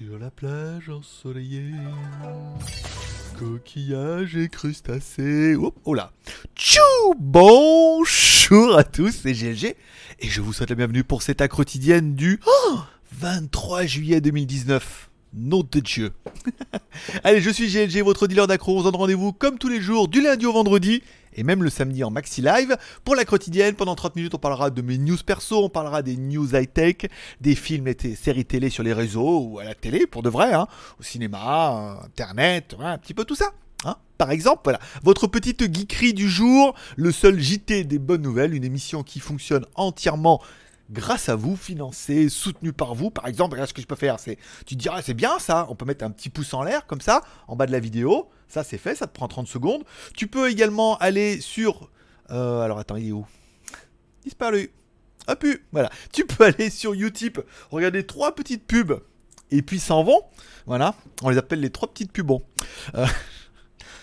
Sur la plage ensoleillée, coquillages et crustacés. Oh, oh là. Tchou Bonjour à tous, c'est GLG et je vous souhaite la bienvenue pour cette accro quotidienne du oh, 23 juillet 2019. Nom de Dieu. Allez, je suis GLG, votre dealer d'accro. On se donne rendez-vous comme tous les jours, du lundi au vendredi, et même le samedi en maxi live. Pour la quotidienne, pendant 30 minutes, on parlera de mes news perso, on parlera des news high-tech, des films et des séries télé sur les réseaux ou à la télé, pour de vrai, hein, au cinéma, internet, un petit peu tout ça. Hein. Par exemple, voilà, votre petite geekerie du jour, le seul JT des bonnes nouvelles, une émission qui fonctionne entièrement grâce à vous, financé, soutenu par vous. Par exemple, regarde ce que je peux faire. C'est, tu te diras, c'est bien ça. On peut mettre un petit pouce en l'air comme ça, en bas de la vidéo. Ça, c'est fait. Ça te prend 30 secondes. Tu peux également aller sur. Euh, alors attends, il est où? Disparu. Ah pu. Voilà. Tu peux aller sur Utip, regarder trois petites pubs et puis s'en vont. Voilà. On les appelle les trois petites pubs. Bon. Euh,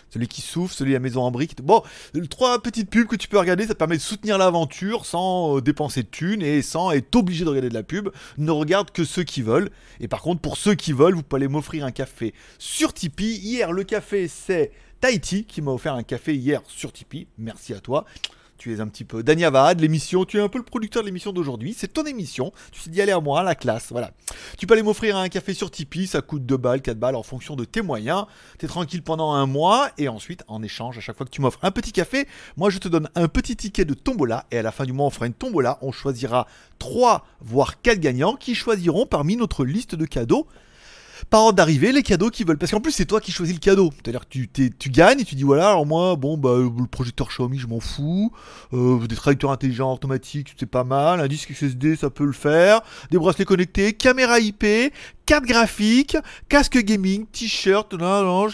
celui qui souffle, celui à maison en briques. Bon, trois petites pubs que tu peux regarder, ça te permet de soutenir l'aventure sans euh, dépenser de thunes et sans être obligé de regarder de la pub. Ne regarde que ceux qui veulent. Et par contre, pour ceux qui veulent, vous pouvez aller m'offrir un café sur Tipeee. Hier, le café, c'est Tahiti qui m'a offert un café hier sur Tipeee. Merci à toi tu es un petit peu. Dania de l'émission, tu es un peu le producteur de l'émission d'aujourd'hui, c'est ton émission, tu sais d'y aller à moi, la classe, voilà. Tu peux aller m'offrir un café sur Tipeee, ça coûte 2 balles, 4 balles en fonction de tes moyens, tu es tranquille pendant un mois, et ensuite, en échange, à chaque fois que tu m'offres un petit café, moi je te donne un petit ticket de tombola, et à la fin du mois on fera une tombola, on choisira 3 voire 4 gagnants qui choisiront parmi notre liste de cadeaux par d'arrivée les cadeaux qu'ils veulent. Parce qu'en plus, c'est toi qui choisis le cadeau. C'est-à-dire que tu, tu gagnes et tu dis voilà, alors moi, bon, bah, le projecteur Xiaomi, je m'en fous. Euh, des traducteurs intelligents automatiques, c'est pas mal. Un disque SSD, ça peut le faire. Des bracelets connectés, caméra IP, carte graphique, casque gaming, t-shirt,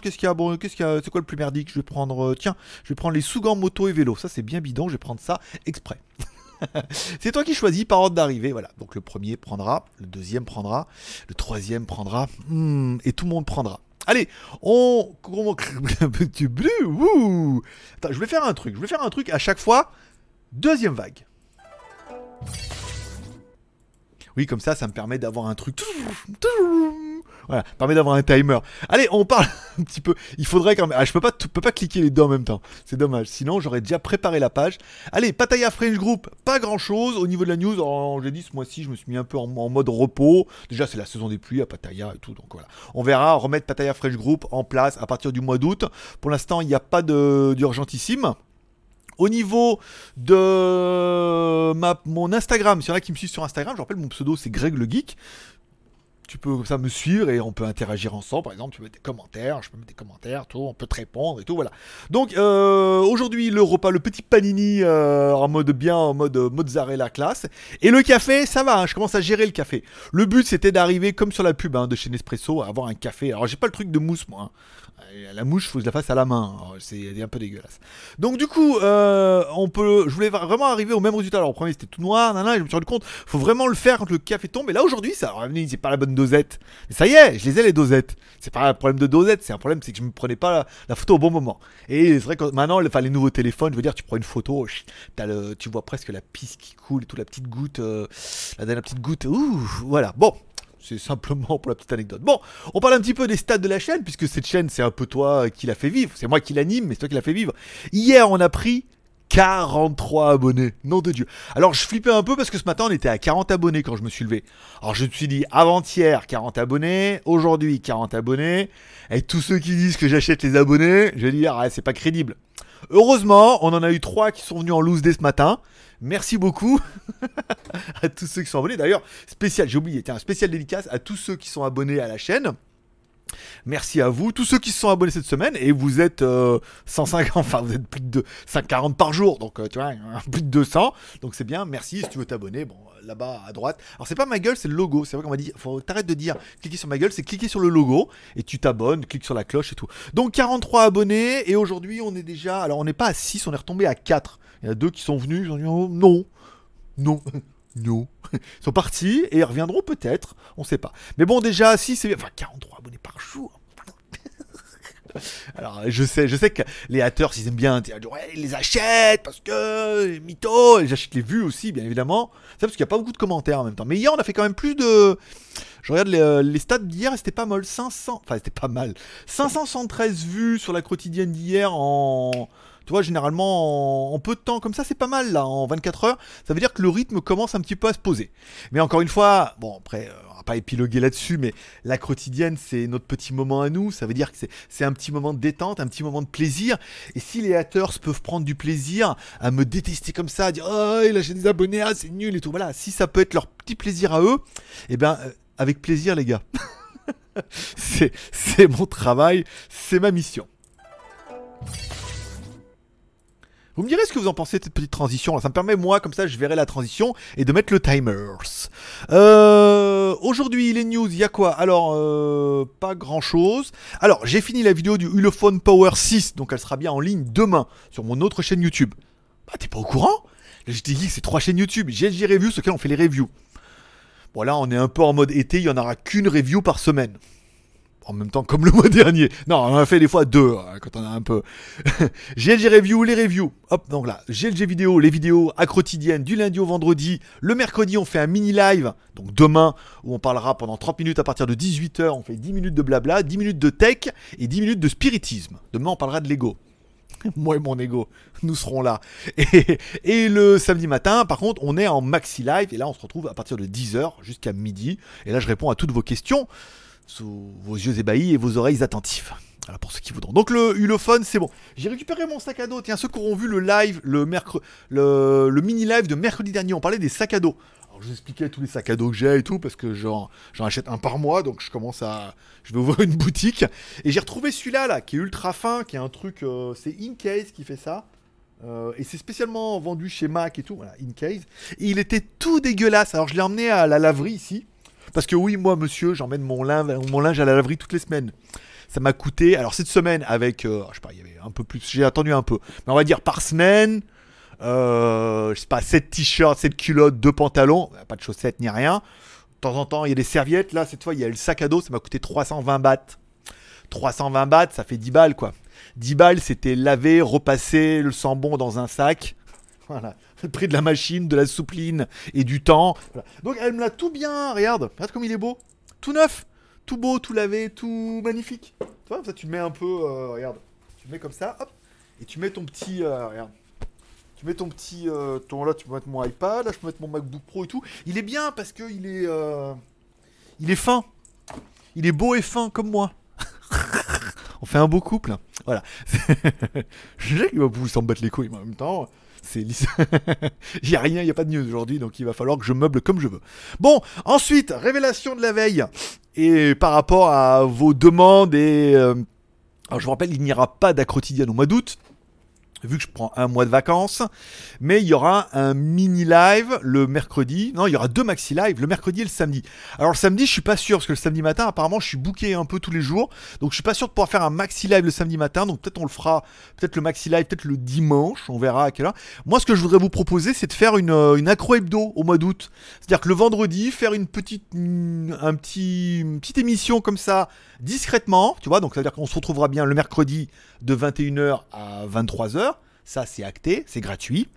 qu'est-ce qu'il y a bon, qu'est-ce qu'il y a, c'est quoi le plus merdique? Je vais prendre, euh, tiens, je vais prendre les sous-gants moto et vélo. Ça, c'est bien bidon, je vais prendre ça exprès. c'est toi qui choisis par ordre d'arrivée. Voilà. Donc le premier prendra, le deuxième prendra, le troisième prendra, hmm, et tout le monde prendra. Allez, on. Attends, je vais faire un truc. Je vais faire un truc à chaque fois. Deuxième vague. Oui, comme ça, ça me permet d'avoir un truc. Voilà, permet d'avoir un timer. Allez, on parle un petit peu. Il faudrait quand même. Ah, je peux pas, peux pas cliquer les deux en même temps. C'est dommage. Sinon, j'aurais déjà préparé la page. Allez, Pataya French Group, pas grand chose. Au niveau de la news, j'ai dit ce mois-ci, je me suis mis un peu en, mode repos. Déjà, c'est la saison des pluies à Pataya et tout. Donc voilà. On verra remettre Pataya French Group en place à partir du mois d'août. Pour l'instant, il n'y a pas d'urgentissime. Au niveau de mon Instagram, s'il y en a qui me suivent sur Instagram, je rappelle mon pseudo c'est Greg le Geek tu peux comme ça me suivre et on peut interagir ensemble. Par exemple, tu mettre des commentaires, je peux mettre des commentaires, tout, on peut te répondre et tout, voilà. Donc euh, aujourd'hui le repas, le petit panini euh, en mode bien, en mode mozzarella classe. Et le café, ça va, hein, je commence à gérer le café. Le but c'était d'arriver comme sur la pub hein, de chez Nespresso à avoir un café. Alors j'ai pas le truc de mousse moi. Hein. La mouche, faut que je la fasse à la main. C'est un peu dégueulasse. Donc du coup, euh, on peut. Je voulais vraiment arriver au même résultat. Alors au premier c'était tout noir, et je me suis rendu compte, faut vraiment le faire quand le café tombe. Et là aujourd'hui, ça c'est pas la bonne dosette. Mais ça y est, je les ai les dosettes. C'est pas un problème de dosette, c'est un problème, c'est que je me prenais pas la, photo au bon moment. Et c'est vrai que maintenant, enfin, les nouveaux téléphones, je veux dire, tu prends une photo, le, tu vois presque la piste qui coule toute la petite goutte, euh, la dernière petite goutte. Ouh, voilà. Bon, c'est simplement pour la petite anecdote. Bon, on parle un petit peu des stats de la chaîne, puisque cette chaîne, c'est un peu toi qui l'a fait vivre. C'est moi qui l'anime, mais c'est toi qui l'a fait vivre. Hier, on a pris 43 abonnés. Nom de Dieu. Alors, je flippais un peu parce que ce matin, on était à 40 abonnés quand je me suis levé. Alors, je me suis dit, avant-hier, 40 abonnés. Aujourd'hui, 40 abonnés. Et tous ceux qui disent que j'achète les abonnés, je dire, ah, c'est pas crédible. Heureusement, on en a eu 3 qui sont venus en loose dès ce matin. Merci beaucoup à tous ceux qui sont abonnés. D'ailleurs, spécial, j'ai oublié, tiens, spécial dédicace à tous ceux qui sont abonnés à la chaîne. Merci à vous, tous ceux qui se sont abonnés cette semaine, et vous êtes 150, euh, enfin vous êtes plus de 540 par jour, donc euh, tu vois, plus de 200, donc c'est bien, merci, si tu veux t'abonner, bon, là-bas à droite. Alors c'est pas ma gueule, c'est le logo, c'est vrai qu'on m'a dit, faut t'arrêter de dire cliquer sur ma gueule, c'est cliquer sur le logo, et tu t'abonnes, clique sur la cloche et tout. Donc 43 abonnés, et aujourd'hui on est déjà, alors on n'est pas à 6, on est retombé à 4. Il y en a deux qui sont venus, ils ont dit oh, non, non. Non. Ils sont partis et ils reviendront peut-être, on sait pas. Mais bon, déjà, si c'est. Enfin, 43 abonnés par jour. Alors, je sais, je sais que les haters, ils aiment bien ouais, ils les achètent parce que mytho, j'achète les vues aussi, bien évidemment. C'est parce qu'il n'y a pas beaucoup de commentaires en même temps. Mais hier, on a fait quand même plus de. Je regarde les, euh, les stats d'hier, c'était pas mal. 500. Enfin, c'était pas mal. 513 vues sur la quotidienne d'hier en. Tu vois, généralement, en, peu de temps, comme ça, c'est pas mal, là, en 24 heures. Ça veut dire que le rythme commence un petit peu à se poser. Mais encore une fois, bon, après, euh, on va pas épiloguer là-dessus, mais la quotidienne, c'est notre petit moment à nous. Ça veut dire que c'est un petit moment de détente, un petit moment de plaisir. Et si les haters peuvent prendre du plaisir à me détester comme ça, à dire, oh, il a des abonnés, ah, c'est nul et tout, voilà, si ça peut être leur petit plaisir à eux, eh ben, euh, avec plaisir, les gars. c'est mon travail, c'est ma mission. Vous me direz ce que vous en pensez de cette petite transition. Ça me permet, moi, comme ça, je verrai la transition et de mettre le timers. Euh, Aujourd'hui, les news, il y a quoi? Alors, euh, pas grand chose. Alors, j'ai fini la vidéo du Ulefone Power 6, donc elle sera bien en ligne demain sur mon autre chaîne YouTube. Bah, t'es pas au courant? Dit que c'est trois chaînes YouTube. GLG Review, sur lesquelles on fait les reviews. Bon, là, on est un peu en mode été, il y en aura qu'une review par semaine en même temps comme le mois dernier. Non, on a fait des fois deux hein, quand on a un peu. GLG Review, les reviews. Hop, donc là, GLG Vidéo, les vidéos à quotidienne du lundi au vendredi. Le mercredi, on fait un mini live, donc demain, où on parlera pendant 30 minutes à partir de 18h. On fait 10 minutes de blabla, 10 minutes de tech et 10 minutes de spiritisme. Demain, on parlera de l'ego. Moi et mon ego, nous serons là. Et, et, le samedi matin, par contre, on est en maxi live. Et là, on se retrouve à partir de 10h jusqu'à midi. Et là, je réponds à toutes vos questions sous vos yeux ébahis et vos oreilles attentives. Voilà pour ceux qui voudront. Donc le hulophone, c'est bon. J'ai récupéré mon sac à dos. Tiens, ceux qui auront vu le live, le, le, mini live de mercredi dernier, on parlait des sacs à dos. Alors je vous expliquais tous les sacs à dos que j'ai et tout, parce que j'en achète un par mois, donc je commence à... Je vais ouvrir une boutique. Et j'ai retrouvé celui-là, là, qui est ultra fin, qui est un truc... Euh, c'est Incase qui fait ça. Euh, et c'est spécialement vendu chez Mac et tout, voilà, Incase. Et il était tout dégueulasse. Alors je l'ai emmené à la laverie ici. Parce que oui, moi, monsieur, j'emmène mon linge, à la laverie toutes les semaines. Ça m'a coûté, alors cette semaine, avec, euh, je sais pas, il y avait un peu plus, j'ai attendu un peu, mais on va dire par semaine, euh, je sais pas, 7 t-shirts, 7 culottes, 2 pantalons, pas de chaussettes ni rien. De temps en temps, il y a des serviettes. Là, cette fois, il y a le sac à dos, ça m'a coûté 320 bahts. 320 bahts, ça fait 10 balles, quoi. 10 balles, c'était laver, repasser le sambon dans un sac. Voilà prix de la machine, de la soupline et du temps. Donc elle me l'a tout bien, regarde, regarde comme il est beau. Tout neuf, tout beau, tout lavé, tout magnifique. Tu vois, ça tu mets un peu, euh, regarde, tu mets comme ça, hop, et tu mets ton petit, euh, regarde. Tu mets ton petit, euh, ton, là tu peux mettre mon iPad, là je peux mettre mon MacBook Pro et tout. Il est bien parce que il est, il est fin. Il est beau et fin comme moi. On fait un beau couple. Voilà. je sais qu'il va vous s'en battre les couilles, mais en même temps, c'est il y a rien, il y a pas de news aujourd'hui, donc il va falloir que je meuble comme je veux. Bon, ensuite, révélation de la veille. Et par rapport à vos demandes et... Euh, je vous rappelle, il n'y aura pas d'acrotidienne au mois d'août vu que je prends un mois de vacances. Mais il y aura un mini live le mercredi. Non, il y aura deux maxi live le mercredi et le samedi. Alors le samedi, je suis pas sûr parce que le samedi matin, apparemment, je suis booké un peu tous les jours. Donc je suis pas sûr de pouvoir faire un maxi live le samedi matin. Donc peut-être on le fera, peut-être le maxi live, peut-être le dimanche. On verra à quelle heure. Moi, ce que je voudrais vous proposer, c'est de faire une, euh, une accro hebdo au mois d'août. C'est-à-dire que le vendredi, faire une petite, un petit, petite émission comme ça discrètement, tu vois. Donc ça veut dire qu'on se retrouvera bien le mercredi de 21h à 23h. Ça, c'est acté, c'est gratuit.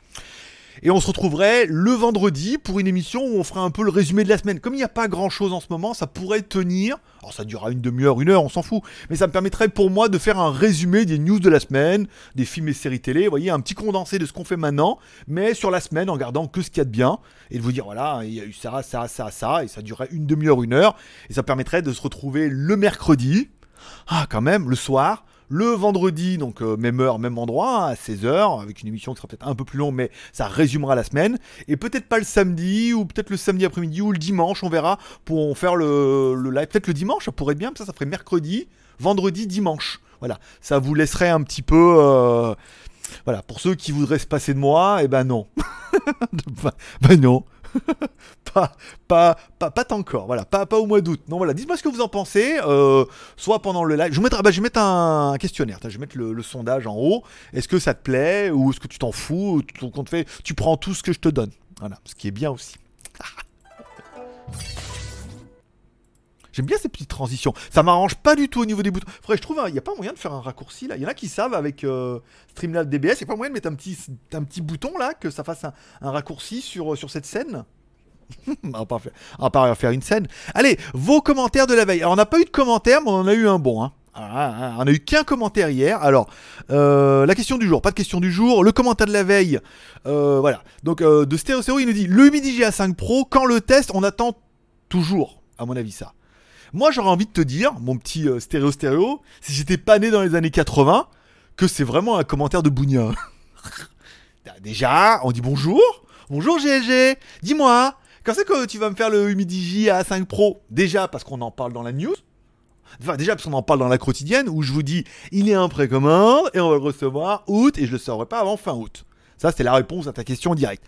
Et on se retrouverait le vendredi pour une émission où on fera un peu le résumé de la semaine. Comme il n'y a pas grand chose en ce moment, ça pourrait tenir. Alors ça durera une demi-heure, une heure, on s'en fout. Mais ça me permettrait pour moi de faire un résumé des news de la semaine, des films et séries télé. Vous voyez, un petit condensé de ce qu'on fait maintenant, mais sur la semaine en gardant que ce qu'il y a de bien. Et de vous dire, voilà, il y a eu ça, ça, ça, ça. Et ça durerait une demi-heure, une heure. Et ça permettrait de se retrouver le mercredi. Ah, quand même, le soir le vendredi, donc euh, même heure, même endroit, à 16h, avec une émission qui sera peut-être un peu plus longue, mais ça résumera la semaine. Et peut-être pas le samedi, ou peut-être le samedi après-midi, ou le dimanche, on verra, pour faire le, live. Peut-être le dimanche, ça pourrait être bien, ça, ça ferait mercredi, vendredi, dimanche. Voilà, ça vous laisserait un petit peu... Euh, voilà, pour ceux qui voudraient se passer de moi, eh ben non. ben non. pas, pas, pas, pas encore, voilà, pas, pas au mois d'août. Non, voilà, dites-moi ce que vous en pensez, euh, soit pendant le live. Je vais mettre, bah, je un, questionnaire, je vais mettre le, sondage en haut. Est-ce que ça te plaît ou est-ce que tu t'en fous fait, tu prends tout ce que je te donne. Voilà, ce qui est bien aussi. J'aime bien ces petites transitions. Ça m'arrange pas du tout au niveau des boutons. Faudrait, je trouve, il n'y a pas moyen de faire un raccourci là? Il y en a qui savent avec euh, Streamlabs DBS. Il n'y a pas moyen de mettre un petit, un petit bouton là, que ça fasse un, raccourci sur, sur cette scène? on va pas faire, une scène. Allez, vos commentaires de la veille. Alors on n'a pas eu de commentaires, mais on en a eu un bon. Hein. Ah, on a eu qu'un commentaire hier. Alors, euh, la question du jour, pas de question du jour. Le commentaire de la veille, euh, voilà. Donc, euh, de Stéréo il nous dit le Midi GA5 Pro, quand le test, on attend toujours, à mon avis, ça. Moi, j'aurais envie de te dire, mon petit stéréo stéréo, si j'étais pas né dans les années 80, que c'est vraiment un commentaire de Bougna. Déjà, on dit bonjour. Bonjour GLG. Dis-moi, quand c'est que tu vas me faire le Humidigi A5 Pro? Déjà, parce qu'on en parle dans la news. Enfin, déjà, parce qu'on en parle dans la quotidienne, où je vous dis, il est un précommande, et on va le recevoir août, et je le saurai pas avant fin août. Ça, c'est la réponse à ta question directe.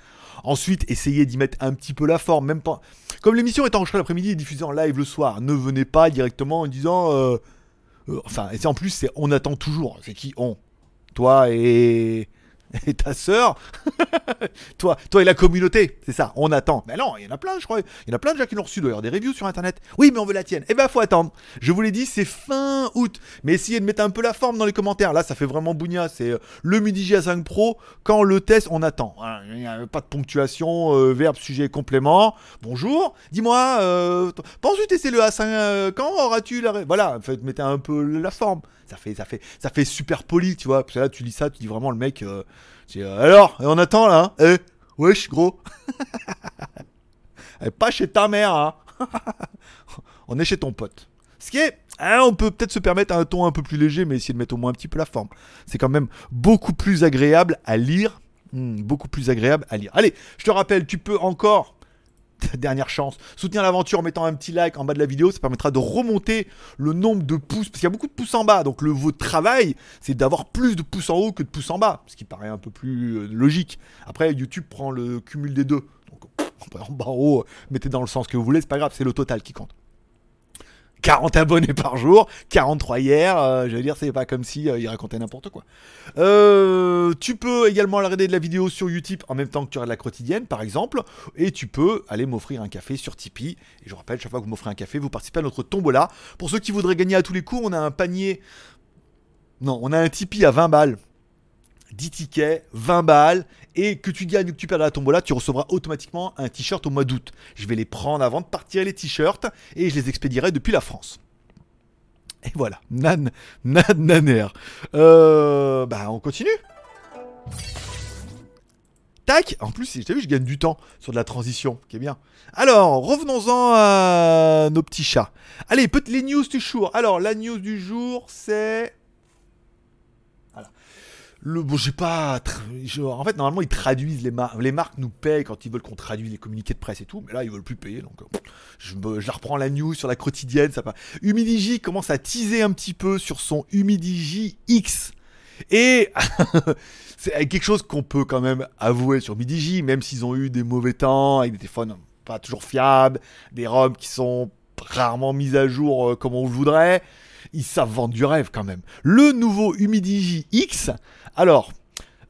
Ensuite, essayez d'y mettre un petit peu la forme, même pas. Comme l'émission est enregistrée l'après-midi et diffusée en live le soir, ne venez pas directement en disant. Euh, euh, enfin, et en plus, c'est on attend toujours. C'est qui on Toi et et ta sœur, toi, toi et la communauté, c'est ça, on attend. Mais non, il y en a plein, je crois. Il y en a plein déjà qui l'ont reçu d'ailleurs, des reviews sur internet. Oui, mais on veut la tienne. Eh ben, faut attendre. Je vous l'ai dit, c'est fin août. Mais essayez de mettre un peu la forme dans les commentaires. Là, ça fait vraiment bougna. C'est euh, le Midi G5 Pro. Quand le test, on attend. Il n'y a pas de ponctuation, euh, verbe, sujet, complément. Bonjour, dis-moi, euh, penses-tu tester le A5 euh, Quand auras-tu la. Voilà, fait, mettez un peu la forme ça fait, super poli, tu vois. Parce que là, tu lis ça, tu dis vraiment le mec. Euh, euh, alors, on attend là. Hein eh, wesh, gros. pas chez ta mère, hein. on est chez ton pote. Ce qui est, hein, on peut peut-être se permettre un ton un peu plus léger, mais essayer de mettre au moins un petit peu la forme. C'est quand même beaucoup plus agréable à lire. Hmm, beaucoup plus agréable à lire. Allez, je te rappelle, tu peux encore dernière chance. Soutenir l'aventure en mettant un petit like en bas de la vidéo, ça permettra de remonter le nombre de pouces, parce qu'il y a beaucoup de pouces en bas, donc le votre travail, c'est d'avoir plus de pouces en haut que de pouces en bas, ce qui paraît un peu plus euh, logique. Après, YouTube prend le cumul des deux. Donc, en bas, en haut, mettez dans le sens que vous voulez, c'est pas grave, c'est le total qui compte. 40 abonnés par jour, 43 hier, euh, je veux dire, c'est pas comme si euh, il racontait n'importe quoi. Euh, tu peux également regarder de la vidéo sur YouTube en même temps que tu regardes la quotidienne, par exemple, et tu peux aller m'offrir un café sur Tipeee. Et je rappelle, chaque fois que vous m'offrez un café, vous participez à notre tombola. Pour ceux qui voudraient gagner à tous les coups, on a un panier. Non, on a un Tipeee à 20 balles 10 tickets, 20 balles, et que tu gagnes ou que tu perds la tombola, tu recevras automatiquement un t-shirt au mois d'août. Je vais les prendre avant de partir les t-shirts, et je les expédierai depuis la France. Et voilà, nan, nan, naner. Euh, bah, on continue. Tac En plus, t'as vu, je gagne du temps sur de la transition, qui est bien. Alors, revenons-en à nos petits chats. Allez, peut les news du jour. Alors, la news du jour, c'est le bon j'ai pas en fait normalement ils traduisent les marques les marques nous payent quand ils veulent qu'on traduise les communiqués de presse et tout mais là ils veulent plus payer donc euh, je, reprends la news sur la quotidienne ça pas Humidigi commence à teaser un petit peu sur son Humidigi X. Et c'est quelque chose qu'on peut quand même avouer sur Humidigi même s'ils ont eu des mauvais temps avec des téléphones pas toujours fiables des ROM qui sont rarement mises à jour euh, comme on le voudrait ils savent vendre du rêve quand même. Le nouveau Humidigi X, alors,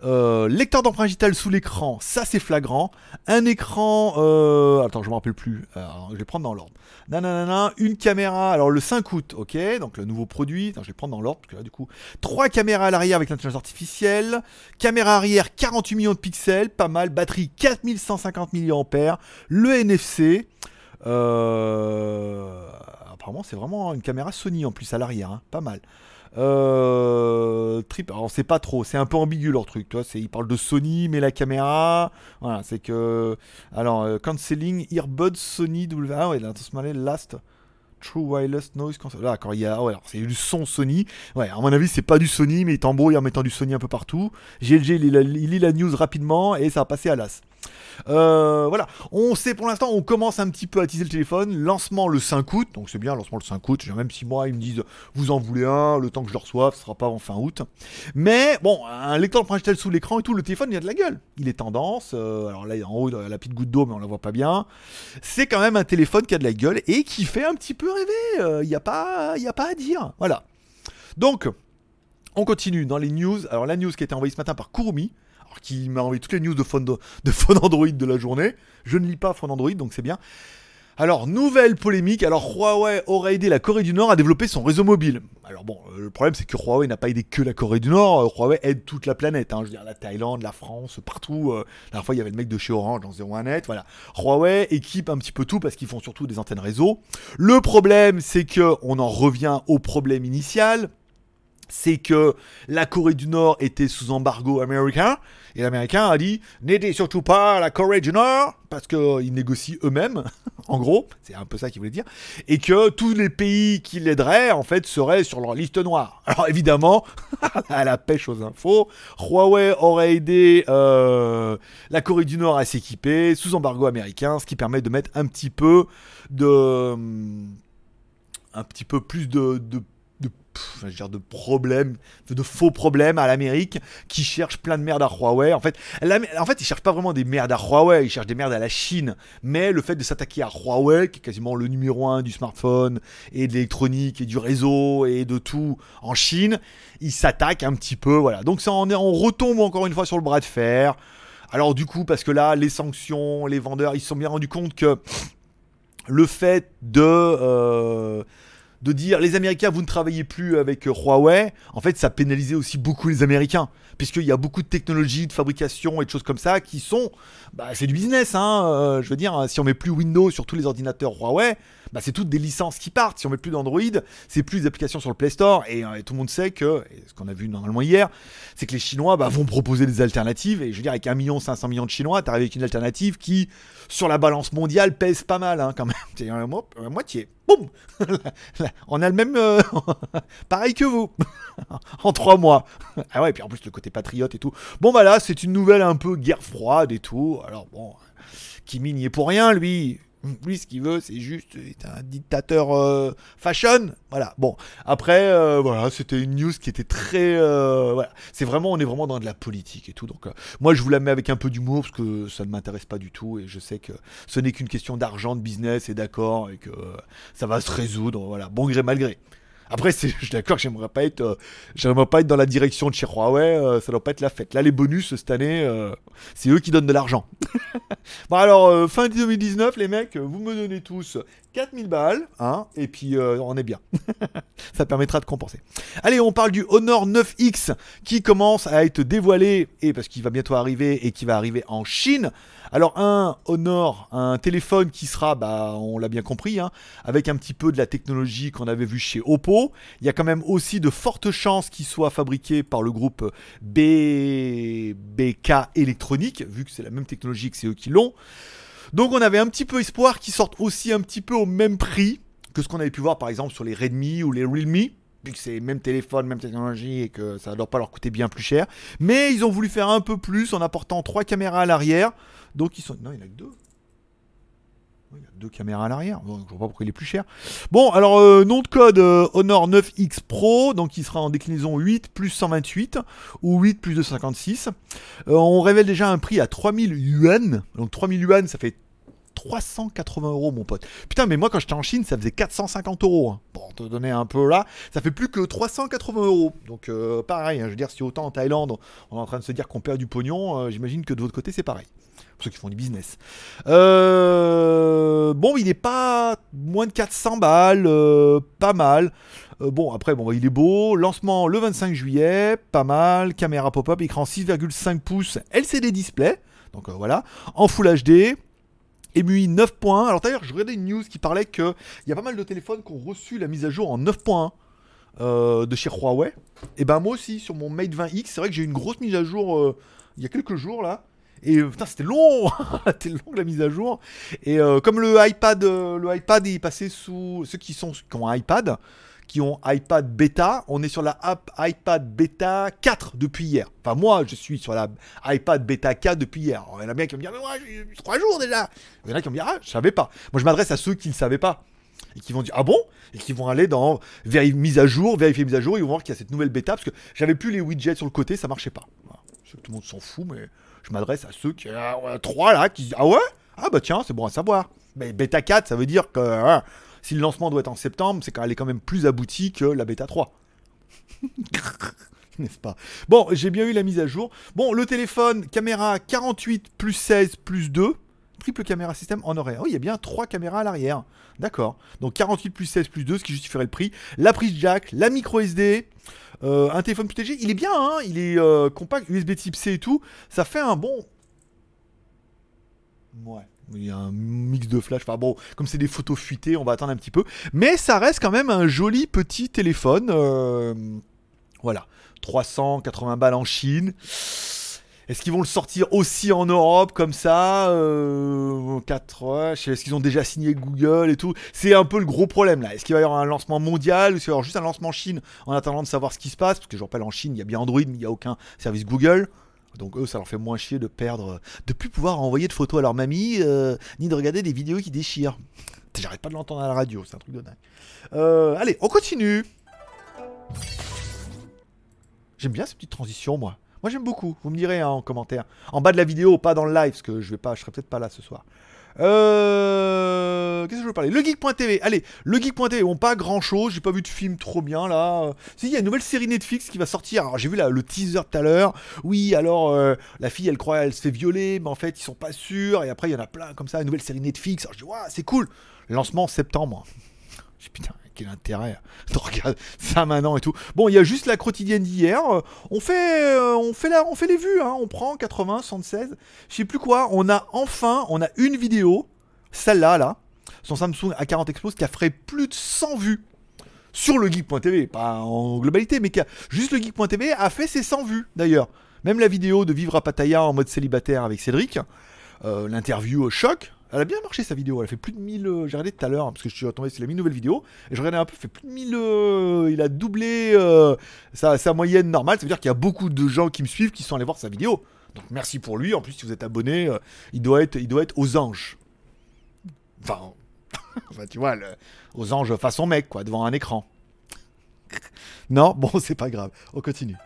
euh, lecteur d'empreinte digitale sous l'écran, ça c'est flagrant. Un écran, euh, attends, je me rappelle plus. je vais prendre dans l'ordre. Nanana, une caméra. Alors le 5 août, ok, donc le nouveau produit. je vais prendre dans l'ordre du coup, trois caméras à l'arrière avec l'intelligence artificielle. Caméra arrière, 48 millions de pixels, pas mal. Batterie 4150 mAh. Le NFC. Euh, c'est vraiment une caméra Sony en plus à l'arrière, hein. pas mal. Euh, trip, alors sait pas trop, c'est un peu ambigu leur truc, toi. C'est, ils parlent de Sony, mais la caméra, voilà, c'est que, alors euh, cancelling earbuds Sony W, ah ouais, là, last. True Wireless Noise Cancel. Là, quand il y a. Alors, c'est du son Sony. Ouais, à mon avis, c'est pas du Sony, mais il t'embrouille en mettant du Sony un peu partout. GLG, il, il lit la news rapidement et ça va passer à l'as. Euh, voilà, on sait pour l'instant, on commence un petit peu à teaser le téléphone. Lancement le 5 août, donc c'est bien, lancement le 5 août. Même si moi, ils me disent, vous en voulez un, le temps que je le reçoive, ce sera pas en fin août. Mais bon, un lecteur de sous l'écran et tout, le téléphone, il a de la gueule. Il est tendance. Euh, alors là, en haut, il la petite goutte d'eau, mais on la voit pas bien. C'est quand même un téléphone qui a de la gueule et qui fait un petit peu rêver. Il euh, n'y a, y a pas à dire. Voilà. Donc, on continue dans les news. Alors la news qui a été envoyée ce matin par Kurumi qui m'a envoyé toutes les news de phone, de, Android de la journée. Je ne lis pas phone Android, donc c'est bien. Alors, nouvelle polémique. Alors, Huawei aurait aidé la Corée du Nord à développer son réseau mobile. Alors, bon, euh, le problème, c'est que Huawei n'a pas aidé que la Corée du Nord. Euh, Huawei aide toute la planète. Hein. Je veux dire, la Thaïlande, la France, partout. Euh. La dernière fois, il y avait le mec de chez Orange dans 01net. Voilà. Huawei équipe un petit peu tout parce qu'ils font surtout des antennes réseau. Le problème, c'est que on en revient au problème initial c'est que la Corée du Nord était sous embargo américain, et l'Américain a dit n'aidez surtout pas la Corée du Nord, parce qu'ils négocient eux-mêmes, en gros, c'est un peu ça qu'il voulait dire, et que tous les pays qui l'aideraient, en fait, seraient sur leur liste noire. Alors évidemment, à la pêche aux infos, Huawei aurait aidé euh, la Corée du Nord à s'équiper sous embargo américain, ce qui permet de mettre un petit peu de... un petit peu plus de de problèmes, de faux problèmes à l'Amérique qui cherche plein de merde à Huawei. En fait, en fait, ils cherchent pas vraiment des merdes à Huawei, ils cherchent des merdes à la Chine. Mais le fait de s'attaquer à Huawei, qui est quasiment le numéro un du smartphone et de l'électronique et du réseau et de tout en Chine, ils s'attaquent un petit peu, voilà. Donc ça, on, est, on retombe encore une fois sur le bras de fer. Alors du coup, parce que là, les sanctions, les vendeurs, ils se sont bien rendus compte que le fait de euh, de dire les Américains, vous ne travaillez plus avec euh, Huawei, en fait, ça pénalisait aussi beaucoup les Américains. Puisqu'il y a beaucoup de technologies, de fabrication et de choses comme ça qui sont. Bah, c'est du business, hein. Euh, je veux dire, si on met plus Windows sur tous les ordinateurs Huawei, bah, c'est toutes des licences qui partent. Si on met plus d'Android, c'est plus d'applications sur le Play Store. Et, euh, tout le monde sait que, ce qu'on a vu normalement hier, c'est que les Chinois bah, vont proposer des alternatives. Et je veux dire, avec 1 million 500 millions de Chinois, tu arrives avec une alternative qui, sur la balance mondiale, pèse pas mal hein, quand même. C'est à moitié boum On a le même. Euh, pareil que vous. en trois mois. ah ouais, puis en plus le côté patriote et tout. Bon, bah là, c'est une nouvelle un peu guerre froide et tout. Alors bon, Kimi n'y est pour rien, lui. Lui, ce qu'il veut, c'est juste un dictateur euh, fashion. Voilà. Bon, après, euh, voilà, c'était une news qui était très. Euh, voilà. C'est vraiment, on est vraiment dans de la politique et tout. Donc, moi, je vous la mets avec un peu d'humour parce que ça ne m'intéresse pas du tout et je sais que ce n'est qu'une question d'argent, de business et d'accord et que ça va se résoudre. Voilà, bon gré mal gré. Après, je suis d'accord que j'aimerais pas être, euh, j'aimerais pas être dans la direction de chez Huawei, euh, ça doit pas être la fête. Là, les bonus cette année, euh, c'est eux qui donnent de l'argent. bon alors, fin 2019, les mecs, vous me donnez tous 4000 balles, hein, et puis on est bien. ça permettra de compenser. Allez, on parle du Honor 9X qui commence à être dévoilé, et parce qu'il va bientôt arriver et qui va arriver en Chine. Alors un Honor, un téléphone qui sera, bah, on l'a bien compris, hein, avec un petit peu de la technologie qu'on avait vu chez Oppo. Il y a quand même aussi de fortes chances qu'il soit fabriqué par le groupe B... BK Électronique, vu que c'est la même technologie que c'est eux qui l'ont. Donc on avait un petit peu espoir qu'ils sortent aussi un petit peu au même prix que ce qu'on avait pu voir par exemple sur les Redmi ou les Realme vu que c'est même téléphone, même technologie et que ça ne doit pas leur coûter bien plus cher. Mais ils ont voulu faire un peu plus en apportant trois caméras à l'arrière. Donc ils sont. Non, il n'y en a que deux. Il y a deux caméras à l'arrière. je ne vois pas pourquoi il est plus cher. Bon, alors, euh, nom de code euh, Honor 9X Pro. Donc, il sera en déclinaison 8 plus 128 ou 8 plus 256. Euh, on révèle déjà un prix à 3000 yuan. Donc, 3000 yuan, ça fait 380 euros, mon pote. Putain, mais moi, quand j'étais en Chine, ça faisait 450 euros. Hein. Pour te donner un peu là, ça fait plus que 380 euros. Donc, pareil, hein, je veux dire, si autant en Thaïlande, on est en train de se dire qu'on perd du pognon, j'imagine que de votre côté, c'est pareil pour ceux qui font du business. Euh, bon, il n'est pas moins de 400 balles, euh, pas mal. Euh, bon, après, bon, il est beau. Lancement le 25 juillet, pas mal. Caméra pop-up, écran 6,5 pouces, LCD display. Donc voilà, en Full HD. EMUI 9 points. Alors d'ailleurs, je regardais une news qui parlait qu'il y a pas mal de téléphones qui ont reçu la mise à jour en 9.1 de chez Huawei. Et ben moi aussi, sur mon Mate 20X, c'est vrai que j'ai eu une grosse mise à jour il y a quelques jours là. Et euh, putain, c'était long, c'était long la mise à jour. Et euh, comme le iPad, euh, le iPad est passé sous ceux qui sont qui ont iPad, qui ont iPad bêta, on est sur la app iPad bêta 4 depuis hier. Enfin moi, je suis sur la iPad bêta 4 depuis hier. il y en a bien qui vont me dire mais moi, j'ai 3 jours déjà. Il y en a qui vont me dire ah, je savais pas. Moi, je m'adresse à ceux qui ne savaient pas et qui vont dire ah bon? Et qui vont aller dans mise à jour, vérifier mise à jour, ils vont voir qu'il y a cette nouvelle bêta parce que j'avais plus les widgets sur le côté, ça marchait pas. Je sais que tout le monde s'en fout, mais je m'adresse à ceux qui. ont 3 là, qui disent Ah ouais? Ah bah tiens, c'est bon à savoir. Mais bêta 4, ça veut dire que hein, si le lancement doit être en septembre, c'est qu'elle est quand même plus aboutie que la bêta 3. N'est-ce pas? Bon, j'ai bien eu la mise à jour. Bon, le téléphone, caméra 48 plus 16 plus 2. Triple caméra système en aurait. Oh, il y a bien trois caméras à l'arrière. D'accord. Donc 48 plus 16 plus 2, ce qui justifierait le prix. La prise jack, la micro SD, euh, un téléphone plus Il est bien, hein il est euh, compact, USB type C et tout. Ça fait un bon. Ouais. Il y a un mix de flash. Enfin bon, comme c'est des photos fuitées, on va attendre un petit peu. Mais ça reste quand même un joli petit téléphone. euh, Voilà. 380 balles en Chine. Est-ce qu'ils vont le sortir aussi en Europe comme ça euh, 4, ouais, je sais, Est-ce qu'ils ont déjà signé Google et tout? C'est un peu le gros problème là. Est-ce qu'il va y avoir un lancement mondial ou est-ce qu'il va y avoir juste un lancement en Chine en attendant de savoir ce qui se passe? Parce que je rappelle en Chine, il y a bien Android, mais il n'y a aucun service Google. Donc eux, ça leur fait moins chier de perdre, de plus pouvoir envoyer de photos à leur mamie, euh, ni de regarder des vidéos qui déchirent. J'arrête pas de l'entendre à la radio, c'est un truc de dingue. Euh, allez, on continue. J'aime bien cette petite transition, moi. Moi, j'aime beaucoup. Vous me direz hein, en commentaire. En bas de la vidéo, pas dans le live, parce que je vais pas, je serai peut-être pas là ce soir. Euh... Qu'est-ce que je veux parler? Le Geek.tv. Allez, le Geek.tv. Bon, pas grand chose. J'ai pas vu de film trop bien là. Si, il y a une nouvelle série Netflix qui va sortir. Alors, j'ai vu le teaser tout à l'heure. Oui, alors euh, la fille, elle croit, elle se fait violer, mais en fait, ils sont pas sûrs. Et après, il y en a plein comme ça. Une nouvelle série Netflix. Alors, je dis, waouh, c'est cool. Lancement en septembre. Dis, putain, quel intérêt de regarder ça maintenant et tout. Bon, il y a juste la quotidienne d'hier. Euh, On fait, euh, on fait la, on fait les vues. Hein. On prend 80, 76, je sais plus quoi. On a enfin, on a une vidéo, celle-là, là, son Samsung A40 Explose, qui a fait plus de 100 vues sur le geek.tv, pas en globalité, mais qui a, juste le geek.tv a fait ses 100 vues d'ailleurs. Même la vidéo de Vivre à Pattaya en mode célibataire avec Cédric, euh, l'interview au choc, elle a bien marché sa vidéo, elle fait plus de 1000, euh, j'ai regardé tout à l'heure, hein, parce que je suis tombé sur la une nouvelle vidéo, et je regardais un peu, fait plus de 1000, euh, il a doublé euh, sa, moyenne normale, ça veut dire qu'il y a beaucoup de gens qui me suivent qui sont allés voir sa vidéo. Donc merci pour lui, en plus si vous êtes abonné, il, doit être, il doit être aux anges. Enfin, enfin tu vois, aux anges façon mec, quoi, devant un écran. Non, bon, c'est pas grave, on continue.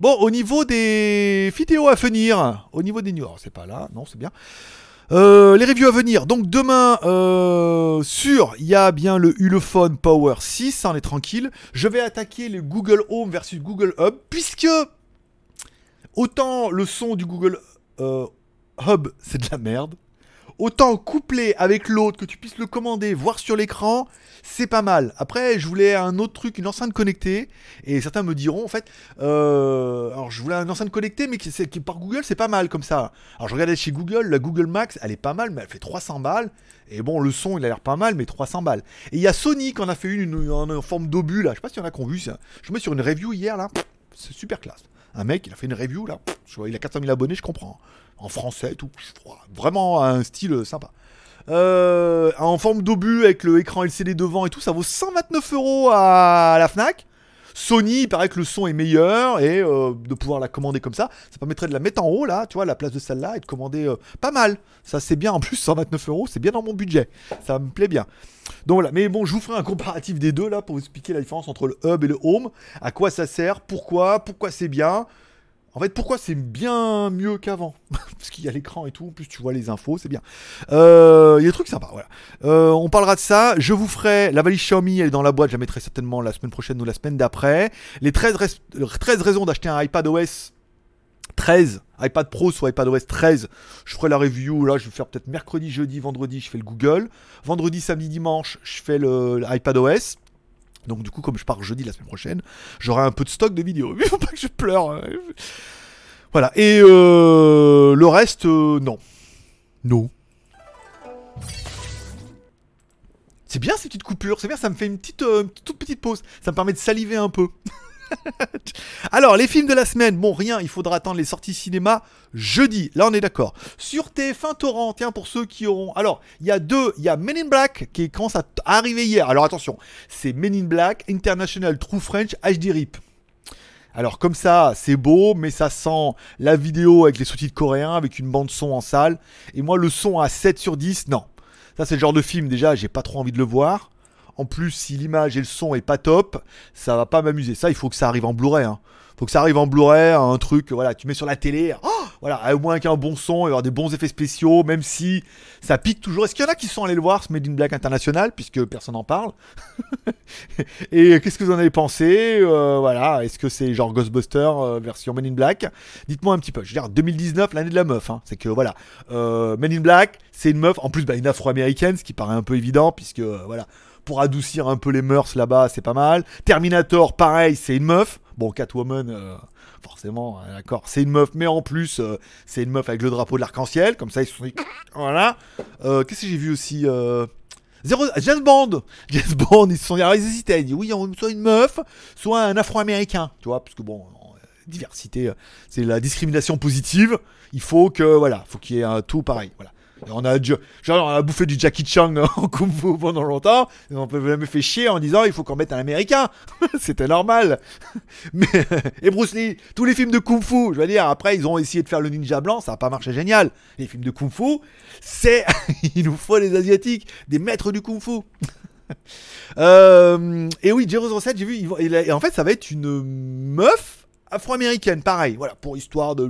Bon, au niveau des vidéos à venir, au niveau des news, alors c'est pas là, non, c'est bien. Euh, les reviews à venir. Donc demain, euh, sur, il y a bien le Ulefone Power 6, ça on est tranquille. Je vais attaquer le Google Home versus Google Hub, puisque autant le son du Google euh, Hub, c'est de la merde. Autant couplé avec l'autre, que tu puisses le commander, voir sur l'écran, c'est pas mal. Après, je voulais un autre truc, une enceinte connectée, et certains me diront, en fait, euh, alors je voulais une enceinte connectée, mais qui, par Google, c'est pas mal comme ça. Alors je regardais chez Google, la Google Max, elle est pas mal, mais elle fait 300 balles. Et bon, le son, il a l'air pas mal, mais 300 balles. Et il y a Sony qui en a fait une, en, forme d'obus, là. Je sais pas s'il y en a qui ont vu ça. Je mets sur une review hier, là. C'est super classe. Un mec, il a fait une review, là. Il a 400 000 abonnés, je comprends. En français tout. Vraiment un style euh, sympa. Euh, en forme d'obus avec le écran LCD devant et tout, ça vaut 129 euros à la Fnac. Sony, il paraît que le son est meilleur et euh, de pouvoir la commander comme ça, ça permettrait de la mettre en haut là, tu vois, la place de celle-là et de commander euh, pas mal. Ça c'est bien en plus, 129 euros, c'est bien dans mon budget. Ça me plaît bien. Donc voilà, mais bon, je vous ferai un comparatif des deux là pour vous expliquer la différence entre le hub et le home, à quoi ça sert, pourquoi, pourquoi c'est bien? En fait, pourquoi c'est bien mieux qu'avant Parce qu'il y a l'écran et tout, en plus tu vois les infos, c'est bien. Euh, Il y a des trucs sympas, voilà. Euh, on parlera de ça. Je vous ferai la valise Xiaomi, elle est dans la boîte, je la mettrai certainement la semaine prochaine ou la semaine d'après. Les 13, res- euh, 13 raisons d'acheter un iPad OS 13, iPad Pro sur iPad OS 13. Je ferai la review, là je vais faire peut-être mercredi, jeudi, vendredi, je fais le Google. Vendredi, samedi, dimanche, je fais l'iPad OS. Donc du coup, comme je pars jeudi la semaine prochaine, j'aurai un peu de stock de vidéos. Il faut pas que je pleure. hein. Voilà. Et euh, le reste, euh, non. Non. C'est bien ces petites coupures, c'est bien, ça me fait une petite, euh, toute petite pause. Ça me permet de saliver un peu. Alors, les films de la semaine, bon, rien, il faudra attendre les sorties cinéma jeudi. Là, on est d'accord. Sur TF1 Torrent, tiens, pour ceux qui auront. Alors, il y a deux, il y a Men in Black qui commence à arriver hier. Alors, attention, c'est Men in Black International True French HD RIP. Alors comme ça, c'est beau, mais ça sent la vidéo avec les sous-titres coréens, avec une bande son en salle. Et moi, le son à 7 sur 10, non. Ça, c'est le genre de film, déjà, j'ai pas trop envie de le voir. En plus, si l'image et le son est pas top, ça va pas m'amuser. Ça, il faut que ça arrive en Blu-ray. Hein. Faut que ça arrive en Blu-ray, un truc, voilà, tu mets sur la télé. Oh voilà, au moins avec un bon son, et avoir des bons effets spéciaux, même si ça pique toujours. Est-ce qu'il y en a qui sont allés le voir, ce Made in Black International, puisque personne n'en parle? Et qu'est-ce que vous en avez pensé? Euh, Voilà, est-ce que c'est genre Ghostbusters euh, version Men in Black? Dites-moi un petit peu. Je veux dire, 2019, l'année de la meuf. Hein. C'est que voilà, euh, Men in Black, c'est une meuf, en plus bah, une afro-américaine, ce qui paraît un peu évident, puisque voilà, pour adoucir un peu les mœurs là-bas, c'est pas mal. Terminator, pareil, c'est une meuf. Bon, Catwoman, forcément, d'accord, c'est une meuf, mais en plus, c'est une meuf avec le drapeau de l'arc-en-ciel, comme ça ils se sont dit, voilà. Qu'est-ce que j'ai vu aussi Zéro, James Bond James ils se sont ils hésitaient. Ils disent oui, soit une meuf, soit un afro-américain. Tu vois, parce que bon, diversité, euh, c'est la discrimination positive. Il faut que, voilà, faut qu'il y ait un tout pareil. Voilà on a, genre, on a bouffé du Jackie Chan en Kung Fu pendant longtemps, et on peut même fait chier en disant il faut qu'on mette un américain. C'était normal. Mais, et Bruce Lee, tous les films de Kung Fu, je veux dire, après ils ont essayé de faire le ninja blanc, ça n'a pas marché génial. Les films de Kung Fu, c'est. il nous faut les Asiatiques, des maîtres du Kung Fu. Euh, et oui, Jeros Rossett, j'ai vu, et en fait ça va être une meuf afro-américaine, pareil, voilà, pour histoire de.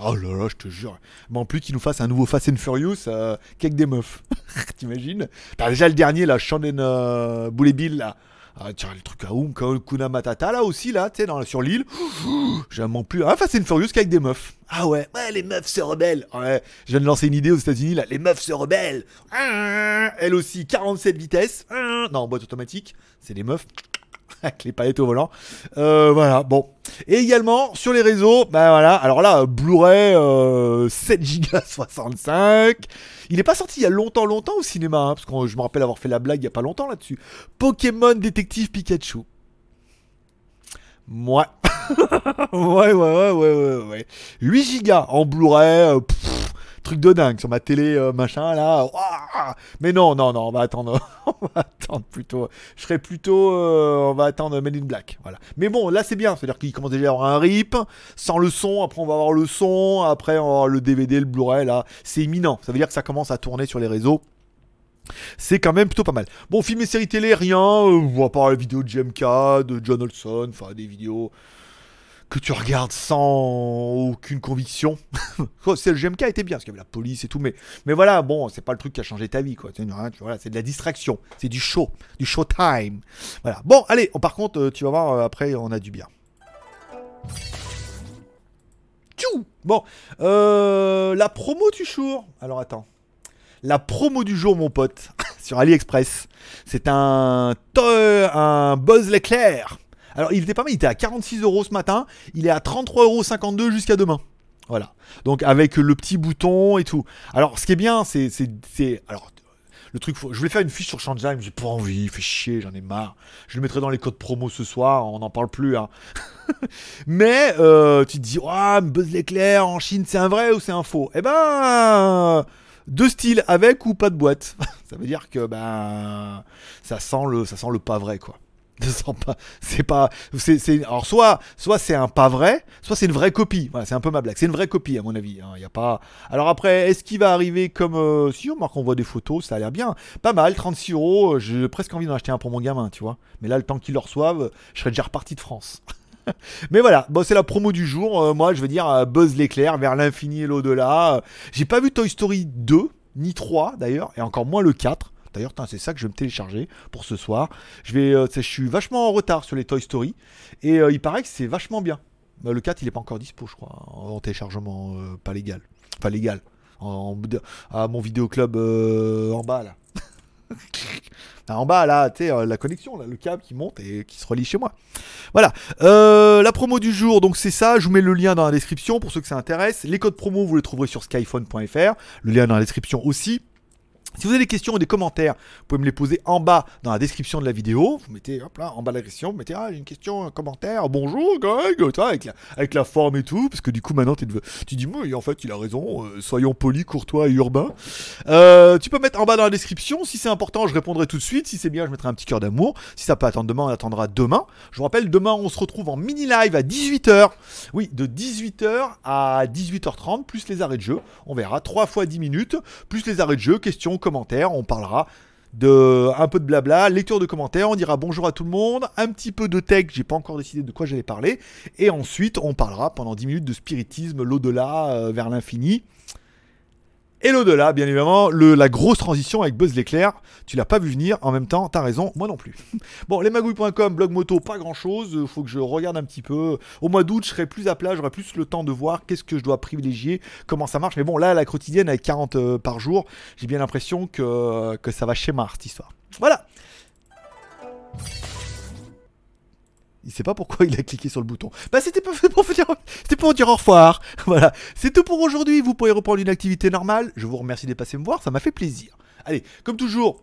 Oh là là, je te jure. Mais en plus qu'il nous fasse un nouveau Fast and Furious euh, qu'avec des meufs. T'imagines T'as déjà le dernier, là, Shannon euh, Bill, là. Ah, tiens, le truc à Oum, Kuna Matata, là aussi, là, tu sais, sur l'île. J'aime plus. Ah, Fast and Furious qu'avec des meufs. Ah ouais, ouais, les meufs se rebellent. Ouais, je viens de lancer une idée aux États-Unis, là. Les meufs se rebellent. Elle aussi, 47 vitesses. Non, en boîte automatique, c'est des meufs. avec les paillettes au volant. Euh, voilà, bon. Et également sur les réseaux, bah voilà, alors là, Blu-ray 7 Go 65. Il n'est pas sorti il y a longtemps, longtemps au cinéma, hein, parce que je me rappelle avoir fait la blague il y a pas longtemps là-dessus. Pokémon Détective Pikachu. Moi. ouais, ouais, ouais, ouais, ouais, ouais. 8 Go en Blu-ray. Euh, truc de dingue sur ma télé, euh, machin, là. Mais non, non, non, on va attendre. on va attendre plutôt. Je serais plutôt. Euh, on va attendre Men in Black. Voilà. Mais bon, là, c'est bien. C'est-à-dire qu'il commence déjà à avoir un rip, sans le son. Après, on va avoir le son. Après, on va avoir le DVD, le Blu-ray, là. C'est imminent. Ça veut dire que ça commence à tourner sur les réseaux. C'est quand même plutôt pas mal. Bon, film et série télé, rien. Euh, pas la vidéo de JMK, de John Olson, enfin des vidéos que tu regardes sans aucune conviction. c'est le GMK était bien parce qu'il y avait la police et tout, mais mais voilà, bon, c'est pas le truc qui a changé ta vie, quoi. C'est de la distraction, c'est du show, du show time. Voilà. Bon, allez, par contre, euh, tu vas voir, euh, après, on a du bien. Tchou bon, euh, la promo du jour. Alors attends. La promo du jour, mon pote, sur AliExpress, c'est un, un Buzz l'éclair alors, il était pas mal, il était à 46 euros ce matin, il est à 33,52 euros jusqu'à demain. Voilà. Donc, avec le petit bouton et tout. Alors, ce qui est bien, c'est. Alors, le truc, je voulais faire une fiche sur Shanghai, mais j'ai pas envie, fait chier, j'en ai marre. Je le mettrai dans les codes promo ce soir, on n'en parle plus. Hein. mais euh, tu te dis, oh, Buzz l'éclair en Chine, c'est un vrai ou c'est un faux? Eh ben, deux styles, avec ou pas de boîte. ça veut dire que ben, ça sent le, ça sent le pas vrai, quoi c'est pas c'est alors soit soit c'est un pas vrai soit c'est une vraie copie voilà c'est un peu ma blague c'est une vraie copie à mon avis il hein. y a pas alors après est-ce qu'il va arriver comme euh, si on marque on voit des photos ça a l'air bien pas mal 36 euros j'ai presque envie d'en acheter un pour mon gamin tu vois mais là le temps qu'ils le reçoivent je serais déjà reparti de France Mais voilà, bon, c'est la promo du jour. Euh, moi, je veux dire euh, Buzz l'éclair vers l'infini et l'au-delà. J'ai pas vu Toy Story 2, ni 3 d'ailleurs, et encore moins le 4. D'ailleurs, c'est ça que je vais me télécharger pour ce soir. Je, vais, euh, suis vachement en retard sur les Toy Story. Et euh, il paraît que c'est vachement bien. Bah, le 4, il n'est pas encore dispo, je crois, en téléchargement euh, pas légal. Enfin, légal. En, à mon vidéoclub en bas, là. en bas, là, tu sais, la connexion, le câble qui monte et qui se relie chez moi. Voilà. la promo du jour, donc c'est ça. Je vous mets le lien dans la description pour ceux que ça intéresse. Les codes promo, vous les trouverez sur skyphone.fr. Le lien dans la description aussi. Si vous avez des questions ou des commentaires, vous pouvez me les poser en bas dans la description de la vidéo. Vous mettez en bas de la question, vous mettez ah, une question, un commentaire, bonjour avec la, avec la forme et tout, parce que du coup maintenant tu, tu dis moi en fait il a raison, euh, soyons polis, courtois et urbains. Euh, tu peux mettre en bas dans la description, si c'est important je répondrai tout de suite, si c'est bien je mettrai un petit cœur d'amour, si ça peut attendre demain on attendra demain. Je vous rappelle demain on se retrouve en mini live à 18h, oui de 18h à 18h30 plus les arrêts de jeu, on verra 3 fois 10 minutes, plus les arrêts de jeu, questions, commentaires, on parlera de un peu de blabla, lecture de commentaires, on dira bonjour à tout le monde, un petit peu de tech, j'ai pas encore décidé de quoi j'allais parler, et ensuite on parlera pendant 10 minutes de spiritisme, l'au-delà, euh, vers l'infini. Et l'au-delà, bien évidemment, la grosse transition avec Buzz l'éclair, tu l'as pas vu venir, en même temps, t'as raison, moi non plus. bon, lesmagouilles.com, blog moto, pas grand chose, faut que je regarde un petit peu. Au mois d'août, je serai plus à plat, j'aurai plus le temps de voir qu'est-ce que je dois privilégier, comment ça marche. Mais bon, là, la quotidienne avec 40 euh, par jour, j'ai bien l'impression que, ça va schéma cette histoire. Voilà il sait pas pourquoi il a cliqué sur le bouton. Bah c'était pour, dire, c'était pour dire au revoir. Voilà, c'est tout pour aujourd'hui. Vous pourrez reprendre une activité normale. Je vous remercie d'être passé me voir, ça m'a fait plaisir. Allez, comme toujours,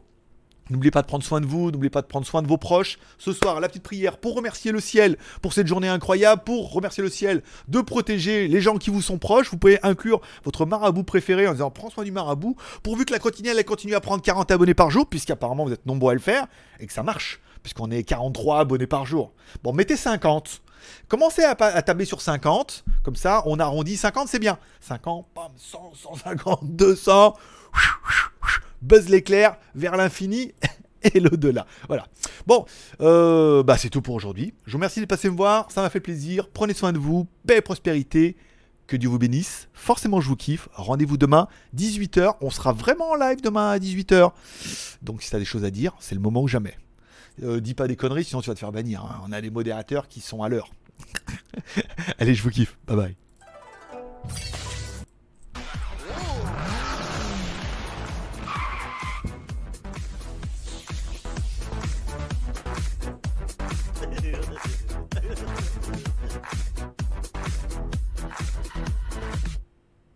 N'oubliez pas de prendre soin de vous, n'oubliez pas de prendre soin de vos proches. Ce soir, la petite prière pour remercier le ciel pour cette journée incroyable, pour remercier le ciel de protéger les gens qui vous sont proches. Vous pouvez inclure votre marabout préféré en disant prends soin du marabout, pourvu que la quotidienne elle continue à prendre 40 abonnés par jour, puisqu'apparemment vous êtes nombreux à le faire, et que ça marche puisqu'on est 43 abonnés par jour. Bon, mettez 50. Commencez à, tabler sur 50, comme ça on arrondit 50, c'est bien. 50, 100, 150, 200, buzz l'éclair vers l'infini et l'au-delà. Voilà. Bon, euh, bah c'est tout pour aujourd'hui. Je vous remercie de passer me voir, ça m'a fait plaisir. Prenez soin de vous, paix et prospérité. Que Dieu vous bénisse. Forcément, je vous kiffe. Rendez-vous demain, 18h. On sera vraiment en live demain à 18h. Donc, si tu as des choses à dire, c'est le moment ou jamais. Euh, dis pas des conneries, sinon tu vas te faire bannir. Hein. On a les modérateurs qui sont à l'heure. Allez, je vous kiffe. Bye bye.